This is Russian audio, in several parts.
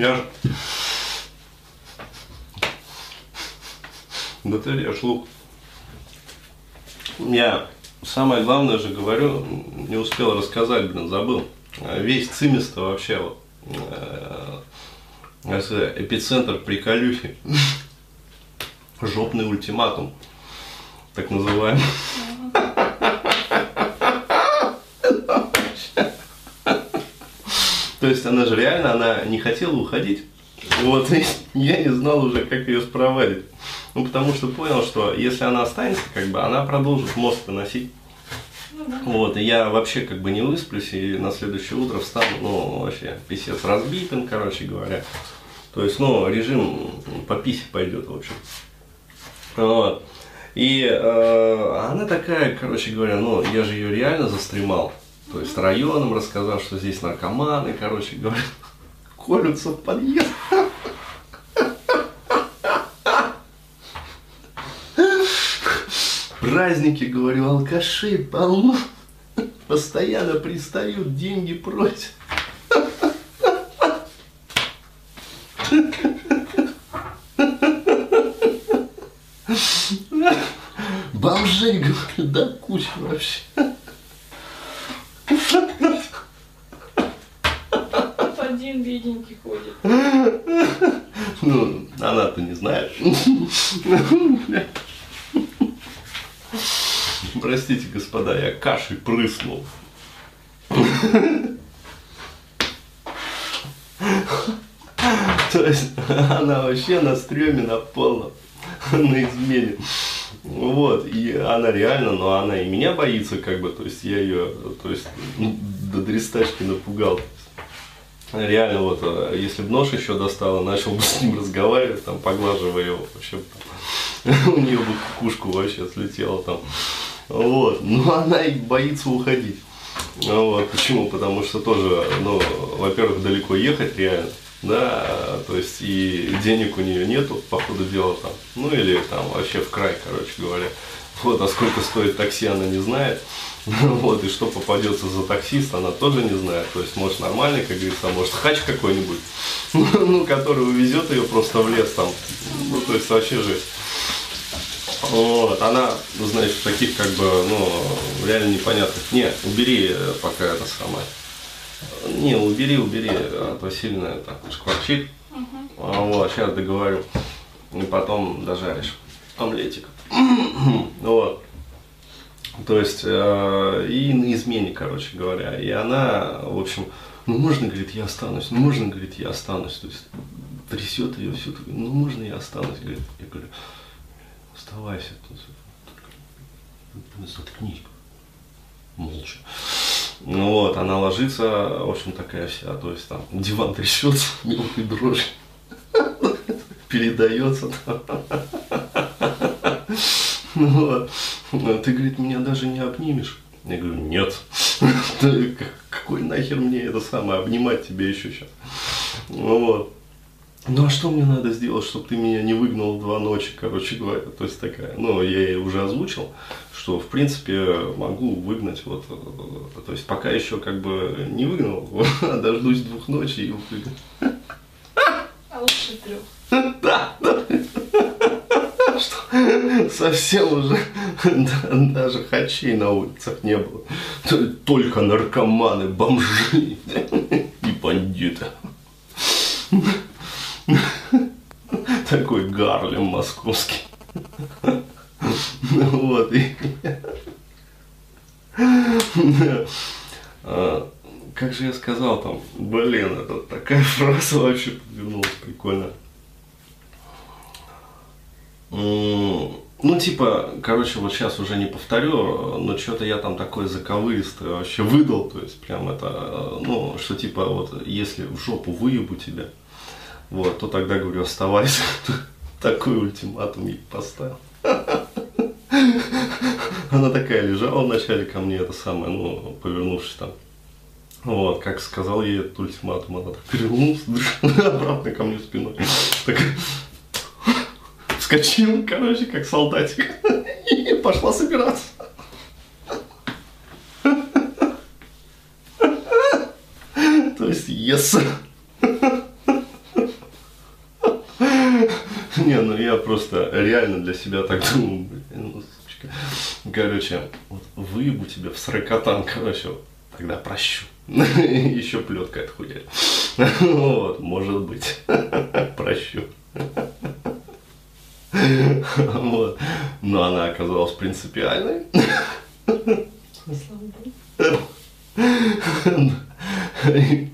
Я же... Да ты режь лук. Я самое главное же говорю, не успел рассказать, блин, забыл. Весь цимис-то вообще вот э, эпицентр приколюхи. Жопный ультиматум, так называемый. То есть она же реально, она не хотела уходить. Вот, и я не знал уже, как ее спровадить. Ну, потому что понял, что если она останется, как бы, она продолжит мозг выносить. Вот, и я вообще как бы не высплюсь, и на следующее утро встану, ну, вообще, писец разбитым, короче говоря. То есть, ну, режим по писе пойдет, в общем. Вот. И э, она такая, короче говоря, ну, я же ее реально застремал. То есть районом рассказал, что здесь наркоманы, короче говоря, колются в подъезд. Праздники, говорю, алкаши полно. Постоянно пристают, деньги просят. Бомжей, говорю, да куча вообще. Один бедненький ходит. Ну, она-то не знает. Простите, господа, я кашей прыснул. То есть она вообще на стреме на полном, на измене. Вот, и она реально, но она и меня боится, как бы, то есть я ее, то есть до дрестачки напугал. Реально, вот, а если бы нож еще достала, начал бы с ним разговаривать, там, поглаживая его, вообще, у нее бы кукушку вообще слетела там. Вот, но она и боится уходить. Вот, почему? Потому что тоже, ну, во-первых, далеко ехать реально, да, то есть и денег у нее нету, по ходу дела там, ну или там вообще в край, короче говоря. Вот, а сколько стоит такси, она не знает. Вот, и что попадется за таксист, она тоже не знает. То есть, может, нормальный, как говорится, а может, хач какой-нибудь, ну, который увезет ее просто в лес там. Ну, то есть, вообще жесть. Вот, она, ну, знаешь, в таких, как бы, ну, реально непонятных. Не, убери пока это самое. Не, убери, убери, а то сильно это шкварчит. А, Вот, сейчас договорю. И потом дожаришь. Омлетик. Вот. То есть, э, и на измене, короче говоря. И она, в общем, ну можно, говорит, я останусь, ну можно, говорит, я останусь. То есть, трясет ее все, ну можно я останусь, говорит. Я говорю, оставайся. Заткнись. Молча. Ну вот, она ложится, в общем, такая вся, то есть там диван трясется, мелкой дрожь передается. Ну вот. Ты, говорит, меня даже не обнимешь. Я говорю, нет. Какой нахер мне это самое, обнимать тебя еще сейчас. Ну вот. Ну а что мне надо сделать, чтобы ты меня не выгнал в два ночи, короче говоря. То есть такая, ну я ей уже озвучил, что в принципе могу выгнать вот, то есть пока еще как бы не выгнал, а дождусь двух ночи и выгнал. А лучше трех. Да, да. Совсем уже даже хачей на улицах не было. Только наркоманы, бомжи и бандиты. Такой Гарлем московский. Вот. И... А, Как же я сказал там, блин, это такая фраза вообще повернулась прикольно. Ну, типа, короче, вот сейчас уже не повторю, но что-то я там такой заковыристый вообще выдал, то есть прям это, ну, что типа вот если в жопу выебу тебя, вот, то тогда говорю, оставайся. Такой ультиматум ей поставил. Она такая лежала вначале ко мне, это самое, ну, повернувшись там. Вот, как сказал ей этот ультиматум, она так перевернулась, обратно ко мне спиной. Так, вскочила, короче, как солдатик, и пошла собираться. То есть, yes. Не, ну я просто реально для себя так думаю, блин, ну, сучка. Короче, вот выебу тебе в сорокотан, короче, тогда прощу. Еще плетка отхуяет. Вот, может быть. Прощу. Вот. Но она оказалась принципиальной.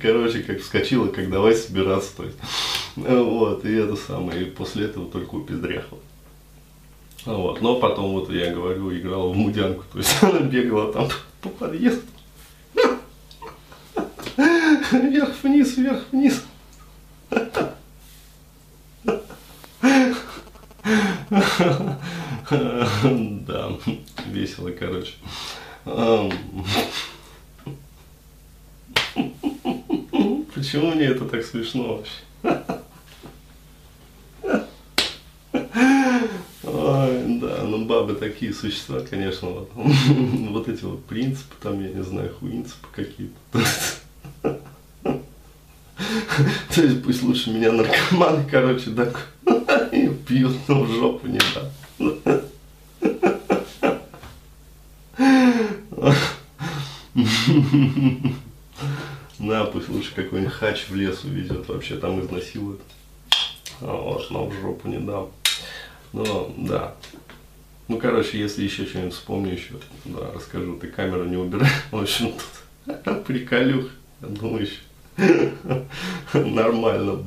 Короче, как вскочила, как давай собираться, то есть. Вот, и это самое, и после этого только упиздряхала. Вот, но потом, вот я говорю, играла в мудянку, то есть она бегала там по подъезду. Вверх-вниз, вверх-вниз. Да, весело, короче. Почему мне это так смешно вообще? Ой, да, ну бабы такие существа, конечно, вот, вот эти вот принципы, там, я не знаю, хуинципы какие-то. То есть пусть лучше меня наркоманы, короче, да, пьют, но в жопу не да. Да, пусть лучше какой-нибудь хач в лес увезет, вообще там изнасилует. Вот, но в жопу не дам. Ну, да. Ну, короче, если еще что-нибудь вспомню еще, да, расскажу. Ты камеру не убирай. В общем, тут приколюх. Я думаю, еще нормально будет.